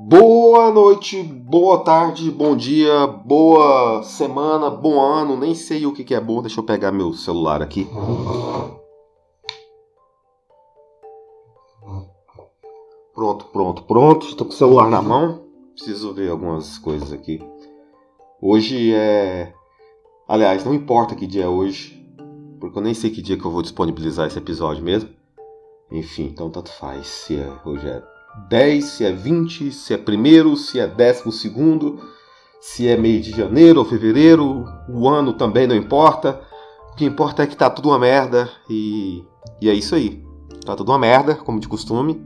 Boa noite, boa tarde, bom dia, boa semana, bom ano, nem sei o que, é bom, deixa eu pegar meu celular aqui. Pronto, pronto, pronto, estou com o celular na mão, preciso ver algumas coisas aqui. Hoje é. Aliás, não importa que dia é hoje, porque eu nem sei que dia que eu vou disponibilizar esse episódio mesmo. Enfim, então tanto faz se é, hoje é 10, se é 20, se é primeiro, se é décimo segundo, se é meio de janeiro ou fevereiro, o ano também não importa. O que importa é que tá tudo uma merda e, e é isso aí. Tá tudo uma merda, como de costume.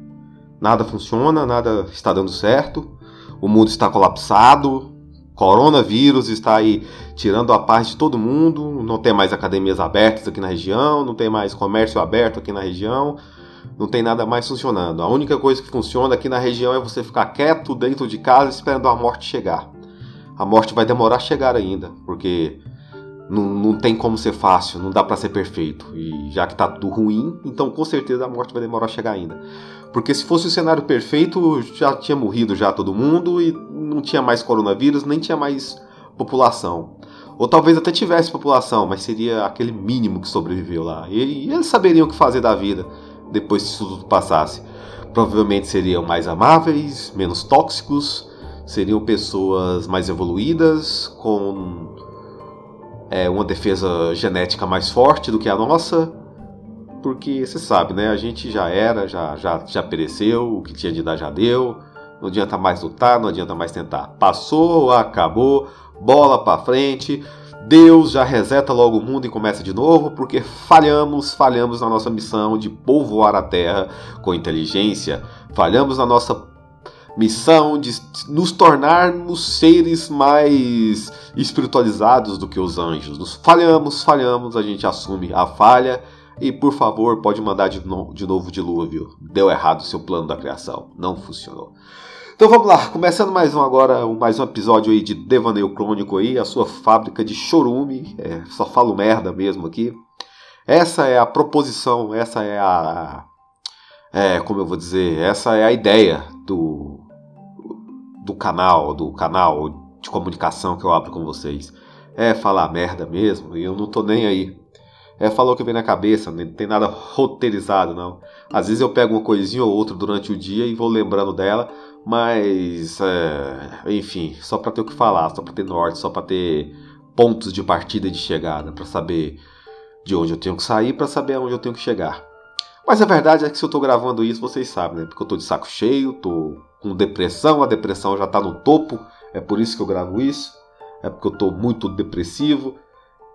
Nada funciona, nada está dando certo. O mundo está colapsado. Coronavírus está aí tirando a paz de todo mundo. Não tem mais academias abertas aqui na região, não tem mais comércio aberto aqui na região não tem nada mais funcionando. A única coisa que funciona aqui na região é você ficar quieto dentro de casa esperando a morte chegar. A morte vai demorar a chegar ainda, porque não, não tem como ser fácil, não dá para ser perfeito. E já que tá tudo ruim, então com certeza a morte vai demorar a chegar ainda. Porque se fosse o cenário perfeito, já tinha morrido já todo mundo e não tinha mais coronavírus, nem tinha mais população. Ou talvez até tivesse população, mas seria aquele mínimo que sobreviveu lá. E, e eles saberiam o que fazer da vida depois que isso tudo passasse. Provavelmente seriam mais amáveis, menos tóxicos, seriam pessoas mais evoluídas, com é, uma defesa genética mais forte do que a nossa. Porque você sabe, né? A gente já era, já, já, já pereceu, o que tinha de dar já deu. Não adianta mais lutar, não adianta mais tentar. Passou, acabou, bola para frente. Deus já reseta logo o mundo e começa de novo, porque falhamos, falhamos na nossa missão de povoar a Terra com inteligência, falhamos na nossa missão de nos tornarmos seres mais espiritualizados do que os anjos. Nos falhamos, falhamos, a gente assume a falha e por favor pode mandar de, no de novo o dilúvio. Deu errado o seu plano da criação, não funcionou. Então vamos lá, começando mais um agora, mais um episódio aí de Devaneio Crônico aí, a sua fábrica de chorume, é, só falo merda mesmo aqui. Essa é a proposição, essa é a, é, como eu vou dizer, essa é a ideia do, do canal, do canal de comunicação que eu abro com vocês. É falar merda mesmo, e eu não tô nem aí. É falar o que vem na cabeça, não tem nada roteirizado não. Às vezes eu pego uma coisinha ou outra durante o dia e vou lembrando dela, mas, é, enfim, só para ter o que falar, só para ter norte, só para ter pontos de partida e de chegada, para saber de onde eu tenho que sair, para saber aonde eu tenho que chegar. Mas a verdade é que se eu tô gravando isso, vocês sabem, né? Porque eu tô de saco cheio, tô com depressão, a depressão já tá no topo, é por isso que eu gravo isso, é porque eu tô muito depressivo.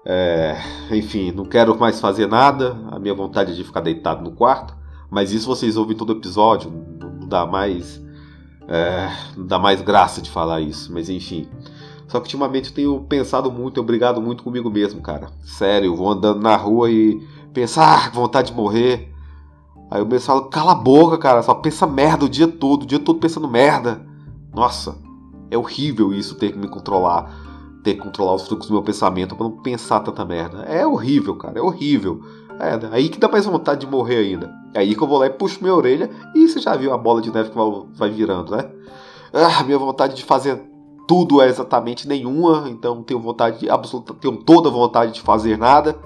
É, enfim, não quero mais fazer nada, a minha vontade é de ficar deitado no quarto, mas isso vocês ouvem todo episódio, não dá mais é, não dá mais graça de falar isso, mas enfim. Só que ultimamente eu tenho pensado muito, eu brigado muito comigo mesmo, cara. Sério, eu vou andando na rua e pensar, ah, vontade de morrer. Aí eu mesmo falo, cala a boca, cara, só pensa merda o dia todo, o dia todo pensando merda. Nossa, é horrível isso, ter que me controlar, ter que controlar os fluxos do meu pensamento para não pensar tanta merda. É horrível, cara, é horrível. É, aí que dá mais vontade de morrer ainda. É aí que eu vou lá e puxo minha orelha e você já viu a bola de neve que vai virando, né? Ah, minha vontade de fazer tudo é exatamente nenhuma, então tenho vontade de, absoluta, tenho toda vontade de fazer nada.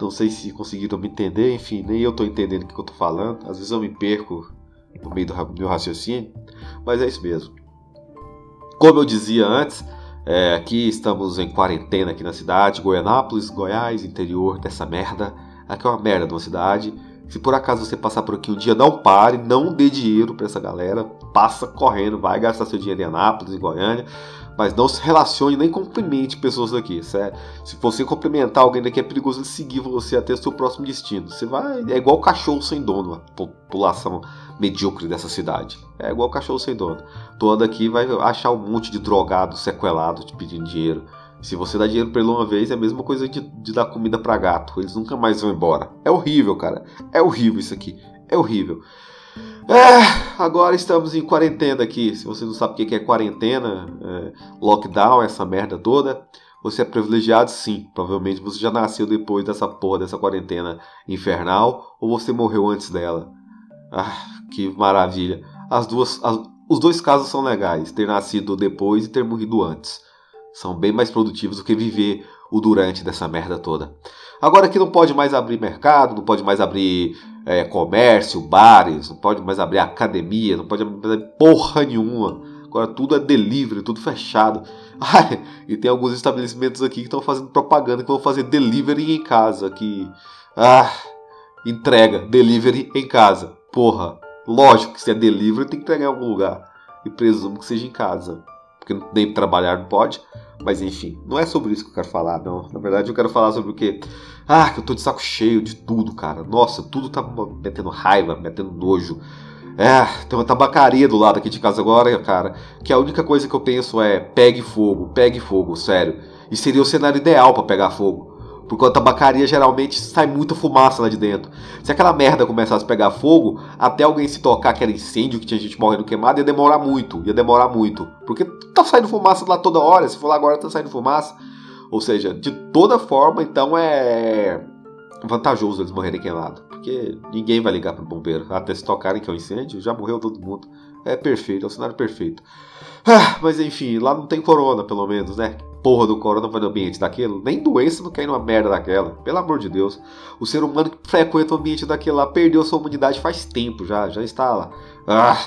Não sei se conseguiram me entender, enfim, nem eu estou entendendo o que eu estou falando. Às vezes eu me perco no meio do meu raciocínio, mas é isso mesmo. Como eu dizia antes, é, aqui estamos em quarentena aqui na cidade, Goianápolis, Goiás, interior dessa merda. Aqui é uma merda de uma cidade. Se por acaso você passar por aqui um dia, não pare, não dê dinheiro para essa galera. Passa correndo, vai gastar seu dinheiro em Anápolis, em Goiânia. Mas não se relacione nem cumprimente pessoas daqui, certo? Se você cumprimentar alguém daqui, é perigoso seguir você até o seu próximo destino. Você vai. É igual cachorro sem dono, a população medíocre dessa cidade. É igual cachorro sem dono. Anda aqui vai achar um monte de drogado, sequelado, te pedindo dinheiro. Se você dá dinheiro pra ele uma vez, é a mesma coisa de, de dar comida para gato. Eles nunca mais vão embora. É horrível, cara. É horrível isso aqui. É horrível. É, agora estamos em quarentena aqui. Se você não sabe o que é quarentena, é, lockdown, essa merda toda, você é privilegiado sim. Provavelmente você já nasceu depois dessa porra, dessa quarentena infernal, ou você morreu antes dela. Ah, que maravilha. As duas, as, os dois casos são legais, ter nascido depois e ter morrido antes. São bem mais produtivos do que viver o durante dessa merda toda. Agora que não pode mais abrir mercado, não pode mais abrir é, comércio, bares, não pode mais abrir academia, não pode abrir porra nenhuma. Agora tudo é delivery, tudo fechado. E tem alguns estabelecimentos aqui que estão fazendo propaganda que vão fazer delivery em casa. Que. Ah, entrega, delivery em casa. Porra, lógico que se é delivery tem que entregar em algum lugar. E presumo que seja em casa. Porque nem trabalhar não pode. Mas enfim, não é sobre isso que eu quero falar, não. Na verdade, eu quero falar sobre o que. Ah, que eu tô de saco cheio de tudo, cara. Nossa, tudo tá metendo raiva, metendo nojo. É, tem uma tabacaria do lado aqui de casa agora, cara. Que a única coisa que eu penso é: pegue fogo, pegue fogo, sério. E seria o cenário ideal para pegar fogo. Porque a tabacaria geralmente sai muita fumaça lá de dentro. Se aquela merda começasse a pegar fogo, até alguém se tocar que era incêndio, que tinha gente morrendo queimada, ia demorar muito. Ia demorar muito. Porque tá saindo fumaça lá toda hora. Se for lá agora, tá saindo fumaça. Ou seja, de toda forma, então é vantajoso eles morrerem queimados. Porque ninguém vai ligar pro bombeiro. Até se tocarem que é um incêndio, já morreu todo mundo. É perfeito, é o cenário perfeito. Ah, mas enfim, lá não tem corona, pelo menos, né? Porra do corona vai no ambiente daquele, nem doença não ir numa merda daquela. Pelo amor de Deus. O ser humano que frequenta o ambiente daquele lá perdeu sua humanidade faz tempo já, já está lá. Ah,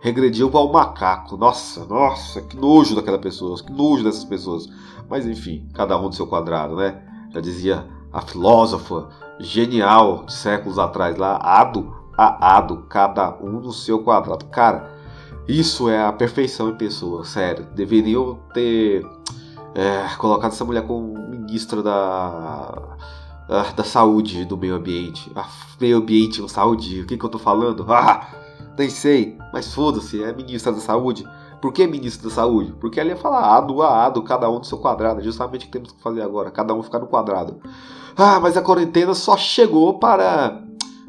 regrediu para o macaco. Nossa, nossa, que nojo daquela pessoa, que nojo dessas pessoas. Mas enfim, cada um do seu quadrado, né? Já dizia a filósofa genial de séculos atrás lá, ado a ado, cada um no seu quadrado. Cara, isso é a perfeição em pessoa, sério. Deveriam ter é, colocado essa mulher como ministra da, da saúde, do meio ambiente. Ah, meio ambiente com saúde, o que, que eu tô falando? Ah, nem sei, mas foda-se, é ministra da saúde. Por que ministra da saúde? Porque ela ia falar ado a ado, cada um do seu quadrado. É justamente o que temos que fazer agora, cada um ficar no quadrado. Ah, mas a quarentena só chegou para.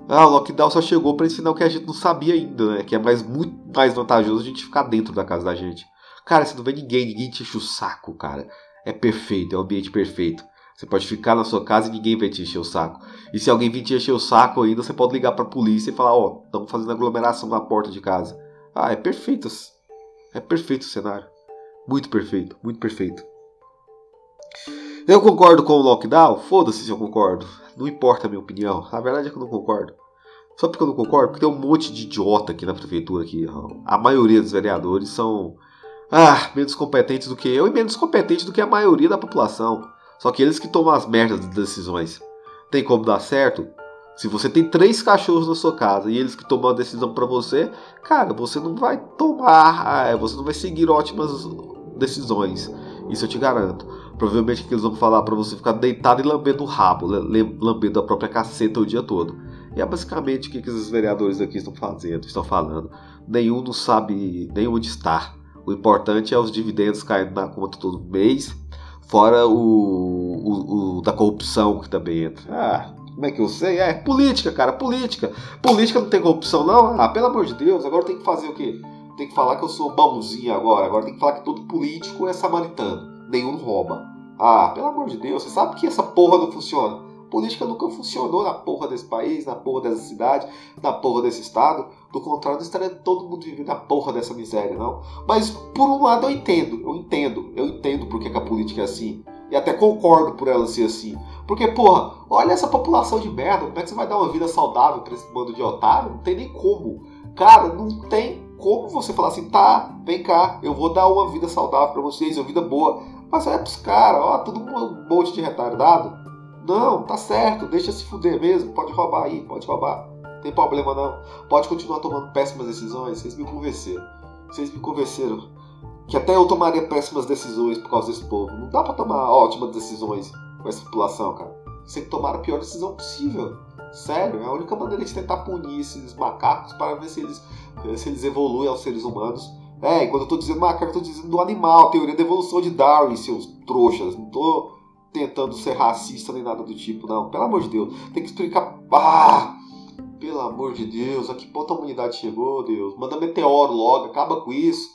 Ah, o lockdown só chegou para ensinar o que a gente não sabia ainda, né? Que é mais, muito mais vantajoso a gente ficar dentro da casa da gente. Cara, você não vê ninguém, ninguém te enche o saco, cara. É perfeito, é o ambiente perfeito. Você pode ficar na sua casa e ninguém vai te encher o saco. E se alguém vir te encher o saco ainda, você pode ligar pra polícia e falar, ó, oh, estamos fazendo aglomeração na porta de casa. Ah, é perfeito. É perfeito o cenário. Muito perfeito, muito perfeito. Eu concordo com o lockdown? Foda-se se eu concordo. Não importa a minha opinião. A verdade é que eu não concordo. Só porque eu não concordo? Porque tem um monte de idiota aqui na prefeitura. Aqui. A maioria dos vereadores são ah, menos competentes do que eu e menos competentes do que a maioria da população. Só que eles que tomam as merdas das decisões. Tem como dar certo? Se você tem três cachorros na sua casa e eles que tomam a decisão para você, cara, você não vai tomar, ah, você não vai seguir ótimas decisões. Isso eu te garanto. Provavelmente que eles vão falar para você ficar deitado e lambendo o rabo, lambendo a própria caceta o dia todo. E é basicamente o que, que esses vereadores aqui estão fazendo, estão falando. Nenhum não sabe nem onde está. O importante é os dividendos caindo na conta todo mês, fora o, o, o da corrupção que também entra. Ah, como é que eu sei? É política, cara, política. Política não tem corrupção, não? Ah, pelo amor de Deus, agora tem que fazer o quê? Tem que falar que eu sou bonzinho agora. Agora tem que falar que todo político é samaritano. Nenhum rouba. Ah, pelo amor de Deus, você sabe que essa porra não funciona. Política nunca funcionou na porra desse país, na porra dessa cidade, na porra desse estado. Do contrário, estaria todo mundo vivendo na porra dessa miséria, não. Mas por um lado eu entendo, eu entendo, eu entendo porque que a política é assim. E até concordo por ela ser assim. Porque, porra, olha essa população de merda, como é que você vai dar uma vida saudável pra esse bando de otário? Não tem nem como. Cara, não tem como você falar assim, tá, vem cá, eu vou dar uma vida saudável para vocês, uma vida boa. Mas olha pros caras, ó, tudo um monte de retardado. Não, tá certo, deixa se fuder mesmo, pode roubar aí, pode roubar. Não tem problema não. Pode continuar tomando péssimas decisões, vocês me convenceram. Vocês me convenceram que até eu tomaria péssimas decisões por causa desse povo. Não dá para tomar ótimas decisões com essa população, cara. Você tem que tomar a pior decisão possível. Sério, é a única maneira de tentar punir esses macacos para ver se eles, se eles evoluem aos seres humanos. É, e quando eu tô dizendo macaco, eu tô dizendo do animal, teoria da evolução de Darwin, seus trouxas. Não tô tentando ser racista nem nada do tipo, não. Pelo amor de Deus. Tem que explicar. Ah! Pelo amor de Deus, a que ponto a humanidade chegou, Deus? Manda meteoro logo, acaba com isso.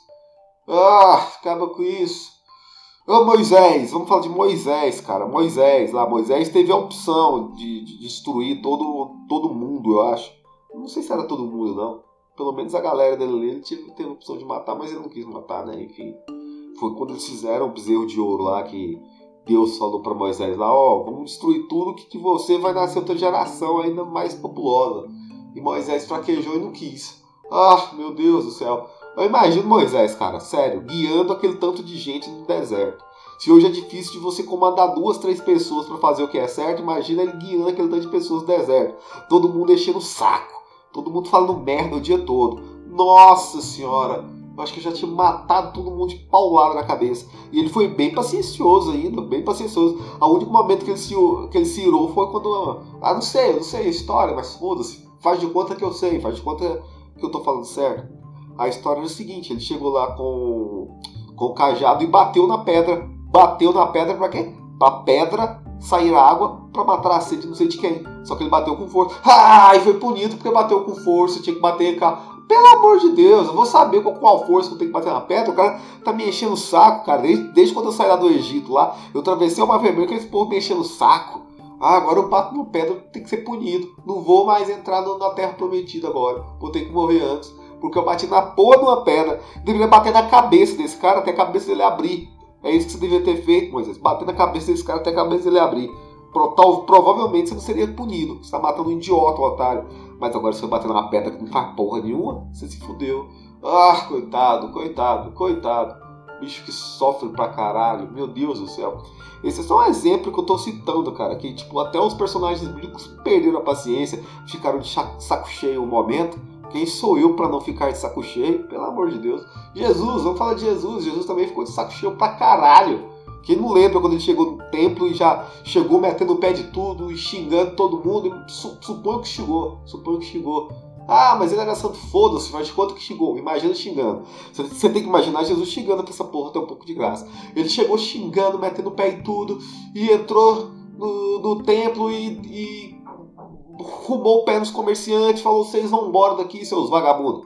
Ah, acaba com isso. Ô Moisés, vamos falar de Moisés, cara. Moisés, lá, Moisés teve a opção de, de destruir todo, todo mundo, eu acho. Não sei se era todo mundo, não. Pelo menos a galera dele ele teve, teve a opção de matar, mas ele não quis matar, né? Enfim. Foi quando eles fizeram o bezerro de ouro lá que Deus falou para Moisés lá, ó, oh, vamos destruir tudo que, você vai nascer outra geração ainda mais populosa. E Moisés fraquejou e não quis. Ah, meu Deus do céu. Eu imagino Moisés, cara, sério, guiando aquele tanto de gente no deserto. Se hoje é difícil de você comandar duas, três pessoas para fazer o que é certo, imagina ele guiando aquele tanto de pessoas no deserto. Todo mundo enchendo o saco. Todo mundo falando merda o dia todo. Nossa senhora! Acho que já tinha matado todo mundo de paulada na cabeça. E ele foi bem paciencioso ainda, bem paciencioso. O único momento que ele se, que ele se irou foi quando. Ah, não sei, não sei a história, mas foda-se. Faz de conta que eu sei, faz de conta que eu tô falando certo. A história é o seguinte: ele chegou lá com, com o cajado e bateu na pedra. Bateu na pedra pra quê? Pra pedra sair água para matar a sede não sei de quem. Só que ele bateu com força. Ah, e foi punido porque bateu com força, tinha que bater com pelo amor de Deus, eu vou saber com qual força eu tenho que bater na pedra. O cara tá me enchendo o saco, cara. Desde, desde quando eu saí lá do Egito lá, eu atravessei uma vermelha que eles povo me enchendo o saco. Ah, agora eu bato no pedra, tem que ser punido. Não vou mais entrar na terra prometida agora. Vou ter que morrer antes. Porque eu bati na porra de uma pedra. Deveria bater na cabeça desse cara até a cabeça dele abrir. É isso que você devia ter feito, Moisés. Bater na cabeça desse cara até a cabeça dele abrir. Provavelmente você não seria punido. Você está matando um idiota, um otário. Mas agora você bater numa pedra que não faz porra nenhuma, você se fudeu. Ah, coitado, coitado, coitado. Bicho que sofre pra caralho. Meu Deus do céu. Esse é só um exemplo que eu tô citando, cara. Que, tipo, até os personagens bíblicos perderam a paciência, ficaram de saco cheio um momento quem sou eu para não ficar de saco cheio? Pelo amor de Deus. Jesus, vamos falar de Jesus. Jesus também ficou de saco cheio pra caralho. Quem não lembra quando ele chegou no templo e já chegou metendo o pé de tudo e xingando todo mundo? Suponho que xingou. Suponho que xingou. Ah, mas ele era santo, foda-se, faz de conta que xingou. Imagina xingando. Você tem que imaginar Jesus xingando pra essa porra ter um pouco de graça. Ele chegou xingando, metendo o pé em tudo, e entrou no, no templo e, e rumou o pé nos comerciantes, falou: vocês vão embora daqui, seus vagabundos.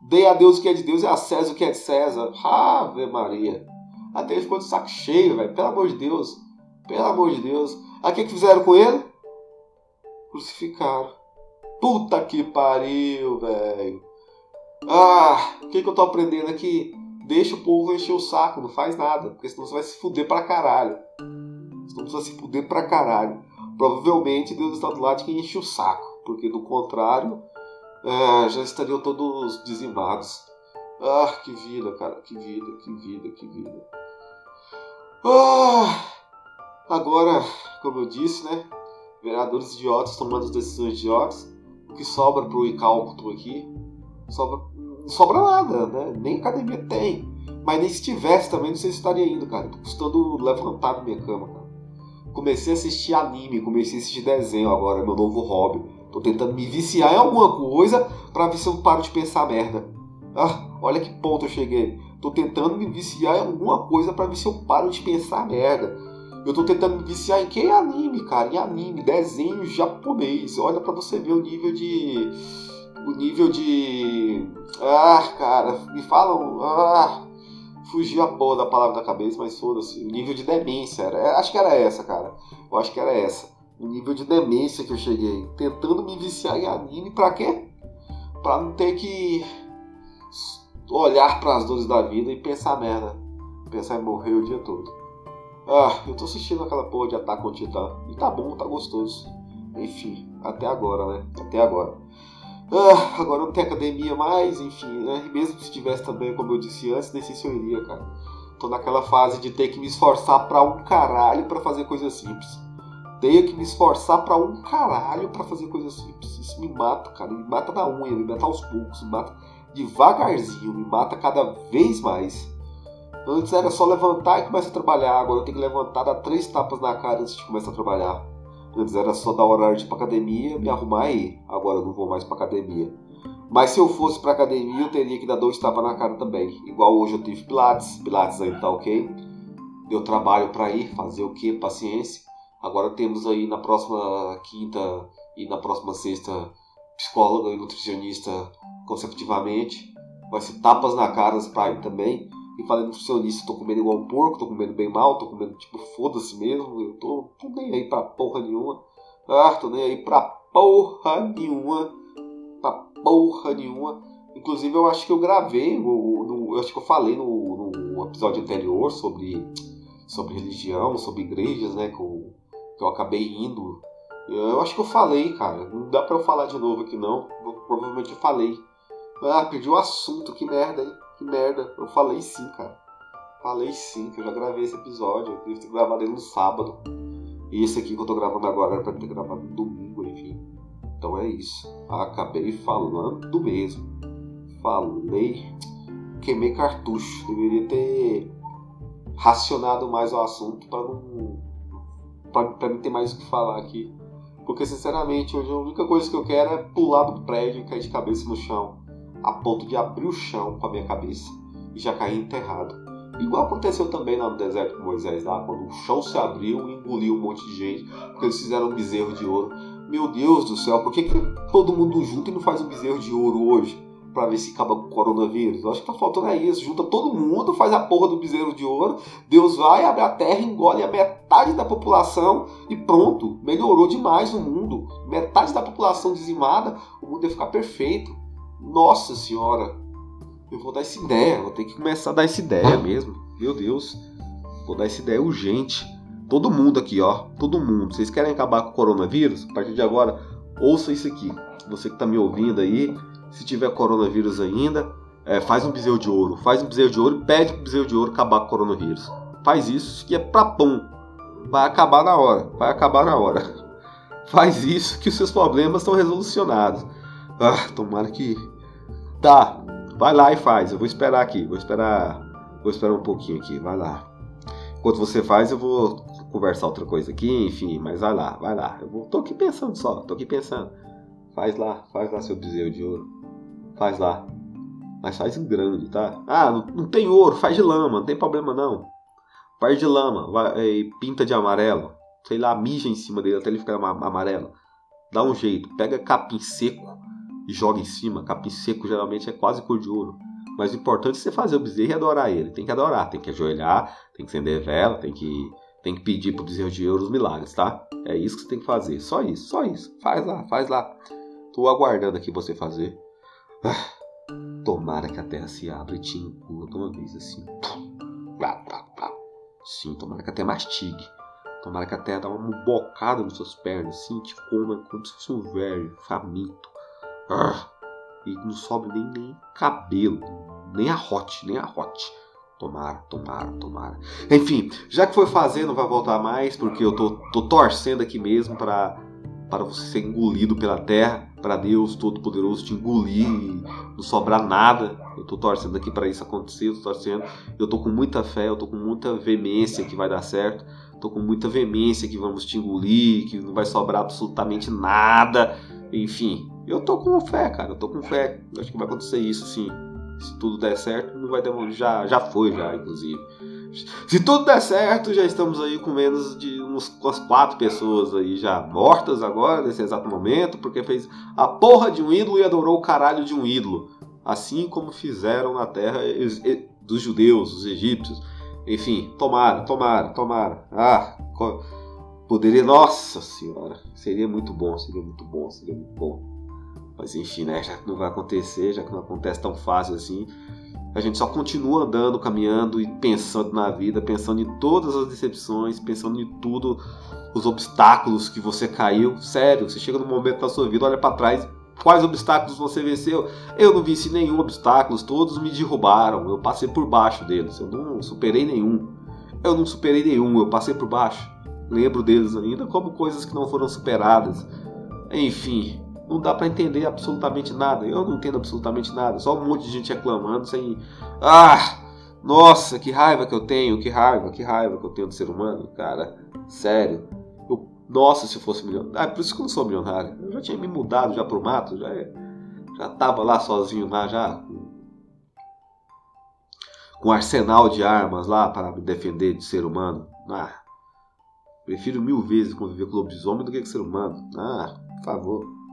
Dê a Deus o que é de Deus e a César o que é de César. Ave Maria. Até ele ficou de saco cheio, velho. Pelo amor de Deus. Pelo amor de Deus. Aí o que, que fizeram com ele? Crucificaram. Puta que pariu, velho. Ah, o que, que eu tô aprendendo aqui? Deixa o povo encher o saco, não faz nada. Porque senão você vai se fuder pra caralho. Senão você vai se fuder pra caralho provavelmente Deus está do lado de quem enche o saco, porque do contrário é, já estariam todos dizimados. Ah, que vida, cara, que vida, que vida, que vida. Ah, agora, como eu disse, né? Vereadores idiotas tomando decisões idiotas. O que sobra pro Icálculo aqui? Sobra, não sobra nada, né? Nem academia tem. Mas nem se tivesse também, não sei se estaria indo, cara. Tô custando levantar da minha cama, cara. Comecei a assistir anime, comecei a assistir desenho agora, meu novo hobby. Tô tentando me viciar em alguma coisa para ver se eu paro de pensar merda. Ah, olha que ponto eu cheguei. Tô tentando me viciar em alguma coisa para ver se eu paro de pensar merda. Eu tô tentando me viciar em que anime, cara? Em anime, desenho japonês. Olha para você ver o nível de o nível de ah, cara, me falam, ah, fugiu a porra da palavra da cabeça, mas foda-se. O nível de demência. Era, é, acho que era essa, cara. Eu acho que era essa. O nível de demência que eu cheguei. Tentando me viciar em anime pra quê? Pra não ter que olhar para as dores da vida e pensar merda. Pensar em morrer o dia todo. Ah, eu tô assistindo aquela porra de Ataque ao Titã. E tá bom, tá gostoso. Enfim, até agora, né? Até agora. Ah, agora não tem academia mais, enfim, né? E mesmo se tivesse também, como eu disse antes, nem sei se eu iria, cara. Tô naquela fase de ter que me esforçar pra um caralho pra fazer coisas simples. Tenho que me esforçar pra um caralho pra fazer coisas simples. Isso me mata, cara. Me mata na unha, me mata aos poucos, me mata devagarzinho, me mata cada vez mais. Antes era só levantar e começar a trabalhar, agora eu tenho que levantar, dar três tapas na cara antes de começar a trabalhar. Antes era só dar horário de ir pra academia, me arrumar e ir. Agora eu não vou mais pra academia. Mas se eu fosse pra academia, eu teria que dar dois tapas na cara também. Igual hoje eu tive Pilates, Pilates ainda tá ok. Deu trabalho para ir, fazer o que? Paciência. Agora temos aí na próxima quinta e na próxima sexta psicóloga e nutricionista consecutivamente. Vai ser tapas na cara pra ir também. E falei nutricionista, tô comendo igual um porco, tô comendo bem mal, tô comendo tipo foda-se mesmo, eu tô, tô nem aí pra porra nenhuma. Ah, tô nem aí pra porra nenhuma. Pra porra nenhuma. Inclusive, eu acho que eu gravei, no, eu acho que eu falei no, no, episódio anterior sobre, sobre religião, sobre igrejas, né? Que eu, que eu acabei indo. Eu acho que eu falei, cara. Não dá pra eu falar de novo aqui, não. Eu, provavelmente eu falei. Ah, perdi o assunto, que merda, hein? Que merda. Eu falei sim, cara. Falei sim, que eu já gravei esse episódio. Eu devo ter gravado ele no sábado. E esse aqui que eu tô gravando agora era pra ter gravado no domingo, enfim. Então é isso. Acabei falando mesmo. Falei. Queimei cartucho. Deveria ter racionado mais o assunto para não. Pra, pra não ter mais o que falar aqui. Porque sinceramente, hoje a única coisa que eu quero é pular do prédio e cair de cabeça no chão. A ponto de abrir o chão com a minha cabeça e já cair enterrado. Igual aconteceu também lá no deserto com Moisés, lá, quando o chão se abriu e engoliu um monte de gente, porque eles fizeram um bezerro de ouro. Meu Deus do céu, por que, que todo mundo junto e não faz um bezerro de ouro hoje? Para ver se acaba com o coronavírus. Eu acho que tá faltando é isso. Junta todo mundo, faz a porra do bezerro de ouro. Deus vai, abre a terra, engole a metade da população e pronto. Melhorou demais o mundo. Metade da população dizimada, o mundo ia ficar perfeito. Nossa senhora. Eu vou dar essa ideia. Vou ter que começar a dar essa ideia mesmo. Meu Deus. Vou dar essa ideia urgente. Todo mundo aqui, ó. Todo mundo. Vocês querem acabar com o coronavírus? A partir de agora, ouça isso aqui. Você que tá me ouvindo aí se tiver coronavírus ainda, é, faz um bezerro de ouro. Faz um bezerro de ouro e pede pro bezerro de ouro acabar com o coronavírus. Faz isso que é pra pão. Vai acabar na hora. Vai acabar na hora. Faz isso que os seus problemas estão resolucionados. Ah, tomara que. Tá, vai lá e faz. Eu vou esperar aqui. Vou esperar. Vou esperar um pouquinho aqui. Vai lá. Enquanto você faz, eu vou conversar outra coisa aqui, enfim, mas vai lá, vai lá. Eu vou, tô aqui pensando só, tô aqui pensando. Faz lá, faz lá seu bezerro de ouro. Faz lá. Mas faz em grande, tá? Ah, não, tem ouro, faz de lama, não tem problema não. Faz de lama, vai, é, pinta de amarelo. Sei lá, mija em cima dele até ele ficar amarelo. Dá um jeito, pega capim seco e joga em cima. Capim seco geralmente é quase cor de ouro. Mas o importante é você fazer o bezerro e adorar ele. Tem que adorar, tem que ajoelhar, tem que acender vela, tem que, tem que pedir pro bezerro de ouro os milagres, tá? É isso que você tem que fazer. Só isso, só isso. Faz lá, faz lá. Tô aguardando aqui você fazer. Ah, tomara que a terra se abra e te engula de uma vez assim. Sim, tomara que a terra mastigue. Tomara que a terra dá uma bocada nas suas pernas, assim, te coma como se fosse um velho, faminto. Ah, e não sobe nem, nem cabelo, nem a rote, nem a rote. Tomara, tomara, tomara. Enfim, já que foi fazer, não vai voltar mais, porque eu tô, tô torcendo aqui mesmo para para você ser engolido pela terra, para Deus Todo-Poderoso te engolir e não sobrar nada. Eu estou torcendo aqui para isso acontecer, eu tô torcendo. Eu estou com muita fé, eu estou com muita veemência que vai dar certo. Estou com muita veemência que vamos te engolir, que não vai sobrar absolutamente nada. Enfim, eu estou com fé, cara. Eu estou com fé. Eu acho que vai acontecer isso, sim. Se tudo der certo, não vai demorar. Já, já foi, já, inclusive. Se tudo der certo, já estamos aí com menos de uns, umas quatro pessoas aí já mortas agora, nesse exato momento, porque fez a porra de um ídolo e adorou o caralho de um ídolo. Assim como fizeram na terra dos judeus, os egípcios. Enfim, tomara, tomara, tomara. Ah, poderia. Nossa senhora, seria muito bom, seria muito bom, seria muito bom. Mas enfim, né? Já que não vai acontecer, já que não acontece tão fácil assim a gente só continua andando, caminhando e pensando na vida, pensando em todas as decepções, pensando em tudo, os obstáculos que você caiu. Sério, você chega num momento da sua vida, olha para trás, quais obstáculos você venceu? Eu não venci nenhum obstáculo, todos me derrubaram, eu passei por baixo deles, eu não superei nenhum. Eu não superei nenhum, eu passei por baixo. Lembro deles ainda como coisas que não foram superadas. Enfim, não dá para entender absolutamente nada. Eu não entendo absolutamente nada. Só um monte de gente reclamando sem. Ah! Nossa, que raiva que eu tenho, que raiva, que raiva que eu tenho do ser humano, cara. Sério. Eu, nossa, se eu fosse milionário. Ah, por isso que eu não sou milionário. Eu já tinha me mudado já pro mato, já, já tava lá sozinho lá, já. Com um arsenal de armas lá para me defender de ser humano. Ah, prefiro mil vezes conviver com lobisomem do que com ser humano. Ah, por favor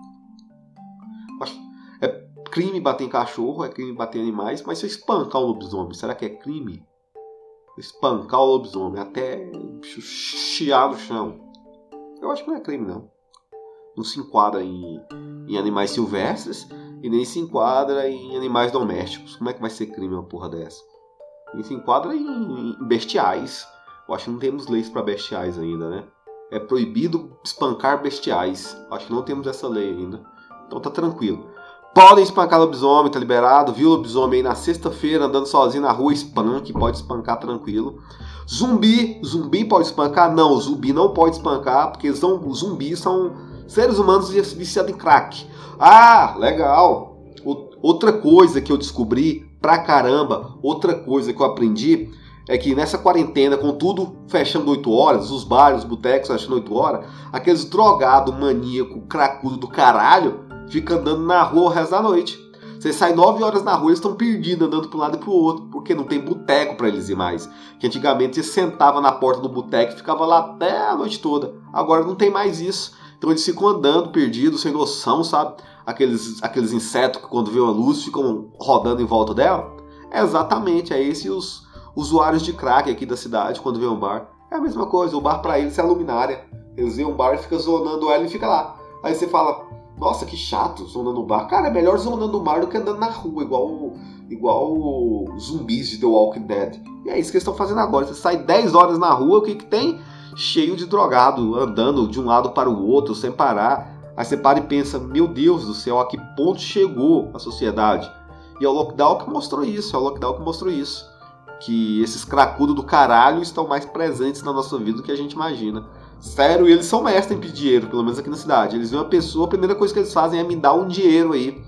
crime bater em cachorro, é crime bater em animais, mas se eu espancar um lobisomem, será que é crime? Espancar o lobisomem até chiar no chão. Eu acho que não é crime, não. não se enquadra em, em animais silvestres e nem se enquadra em animais domésticos. Como é que vai ser crime uma porra dessa? Ele se enquadra em, em bestiais. Eu acho que não temos leis para bestiais ainda, né? É proibido espancar bestiais. Acho que não temos essa lei ainda. Então tá tranquilo. Podem espancar lobisomem, tá liberado. Viu lobisomem aí na sexta-feira andando sozinho na rua, espanque, pode espancar tranquilo. Zumbi, zumbi pode espancar? Não, zumbi não pode espancar, porque são, zumbis são seres humanos viciados em crack. Ah, legal. Outra coisa que eu descobri pra caramba, outra coisa que eu aprendi é que nessa quarentena, com tudo fechando 8 horas, os bares, os botecos fechando 8 horas, aqueles drogado, maníaco, cracudo do caralho, fica andando na rua o resto da noite. Você sai 9 horas na rua, eles estão perdidos, andando para um lado e para o outro, porque não tem boteco para eles ir mais. Que antigamente você sentava na porta do boteco e ficava lá até a noite toda. Agora não tem mais isso. Então eles ficam andando perdidos, sem noção, sabe? Aqueles, aqueles insetos que quando vê uma luz ficam rodando em volta dela. É exatamente, é esse os usuários de crack aqui da cidade quando vê um bar. É a mesma coisa, o bar para eles é a luminária. Eles veem um bar e fica zonando ela e fica lá. Aí você fala, nossa, que chato, zonando no bar. Cara, é melhor zonando no bar do que andando na rua, igual, igual zumbis de The Walking Dead. E é isso que eles estão fazendo agora. Você sai 10 horas na rua, o que, que tem? cheio de drogado, andando de um lado para o outro sem parar. Aí você para e pensa: meu Deus do céu, a que ponto chegou a sociedade? E é o lockdown que mostrou isso, é o lockdown que mostrou isso. Que esses cracudos do caralho estão mais presentes na nossa vida do que a gente imagina. Sério, e eles são mestres em pedir dinheiro, pelo menos aqui na cidade. Eles veem uma pessoa, a primeira coisa que eles fazem é me dar um dinheiro aí.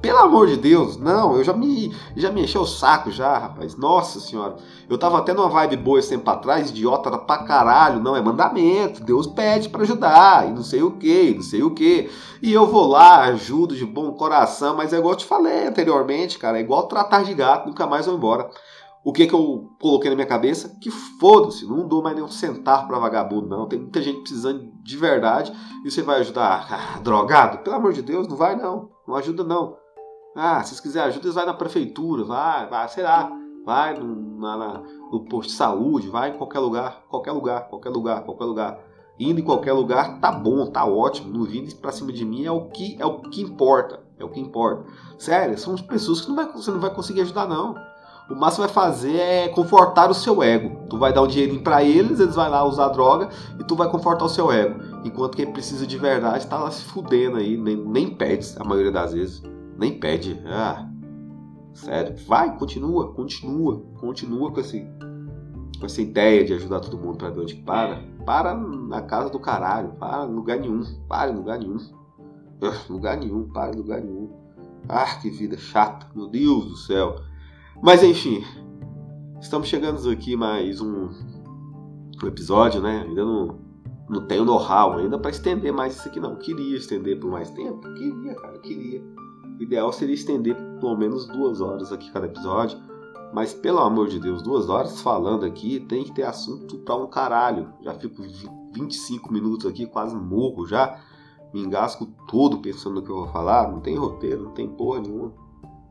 Pelo amor de Deus, não, eu já me já me encheu o saco já, rapaz. Nossa senhora. Eu tava até numa vibe boa esse tempo atrás, idiota pra caralho. Não, é mandamento. Deus pede para ajudar, e não sei o que, não sei o que. E eu vou lá, ajudo de bom coração, mas é igual eu te falei anteriormente, cara. É igual tratar de gato, nunca mais vou embora. O que que eu coloquei na minha cabeça? Que foda-se, não dou mais nenhum centavo pra vagabundo, não. Tem muita gente precisando de verdade e você vai ajudar ah, drogado? Pelo amor de Deus, não vai não. Não ajuda não. Ah, se vocês quiserem ajuda, vai na prefeitura, vai, vai, sei lá, vai no, na, no posto de saúde, vai em qualquer lugar, qualquer lugar, qualquer lugar, qualquer lugar. Indo em qualquer lugar, tá bom, tá ótimo. Não vindo pra cima de mim é o que é o que importa. É o que importa. Sério, são pessoas que não vai, você não vai conseguir ajudar, não. O máximo vai fazer é confortar o seu ego. Tu vai dar um dinheirinho para eles, eles vão lá usar droga e tu vai confortar o seu ego. Enquanto quem precisa de verdade tá lá se fudendo aí, nem, nem pede a maioria das vezes nem pede. Ah, sério. Vai, continua, continua, continua com, esse, com essa ideia de ajudar todo mundo para onde para. Para na casa do caralho, para em lugar nenhum, para em lugar nenhum. Uh, lugar nenhum, para em lugar nenhum. Ah, que vida chata, meu Deus do céu. Mas enfim, estamos chegando aqui mais um, um episódio, né? Ainda não, não tenho know-how ainda para estender mais isso aqui, não. Queria estender por mais tempo, queria, cara, queria. O ideal seria estender pelo menos duas horas aqui cada episódio. Mas pelo amor de Deus, duas horas falando aqui tem que ter assunto pra um caralho. Já fico 25 minutos aqui, quase morro já. Me engasco todo pensando no que eu vou falar. Não tem roteiro, não tem porra nenhuma.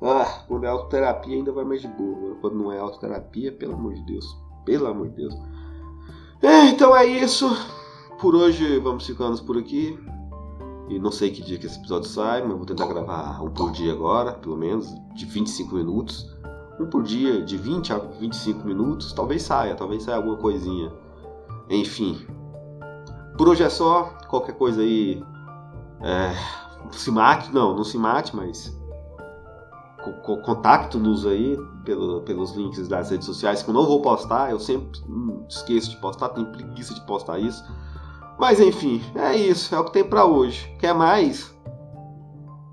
Ah, quando é autoterapia ainda vai mais de boa. quando não é autoterapia, pelo amor de Deus. Pelo amor de Deus. É, então é isso. Por hoje vamos ficando por aqui. E não sei que dia que esse episódio sai, mas vou tentar gravar um por dia agora, pelo menos, de 25 minutos. Um por dia, de 20 a 25 minutos, talvez saia, talvez saia alguma coisinha. Enfim. Por hoje é só. Qualquer coisa aí. É, se mate, não, não se mate, mas. Contacto-nos aí pelo, pelos links das redes sociais que eu não vou postar. Eu sempre hum, esqueço de postar, tenho preguiça de postar isso. Mas enfim, é isso, é o que tem para hoje. Quer mais?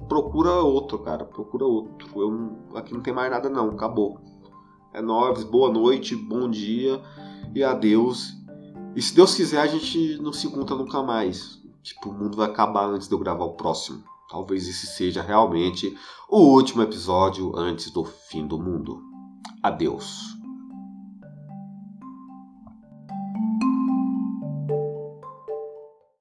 Procura outro, cara, procura outro. Eu, aqui não tem mais nada não, acabou. É nóis, boa noite, bom dia e adeus. E se Deus quiser, a gente não se encontra nunca mais. Tipo, o mundo vai acabar antes de eu gravar o próximo. Talvez esse seja realmente o último episódio antes do fim do mundo. Adeus.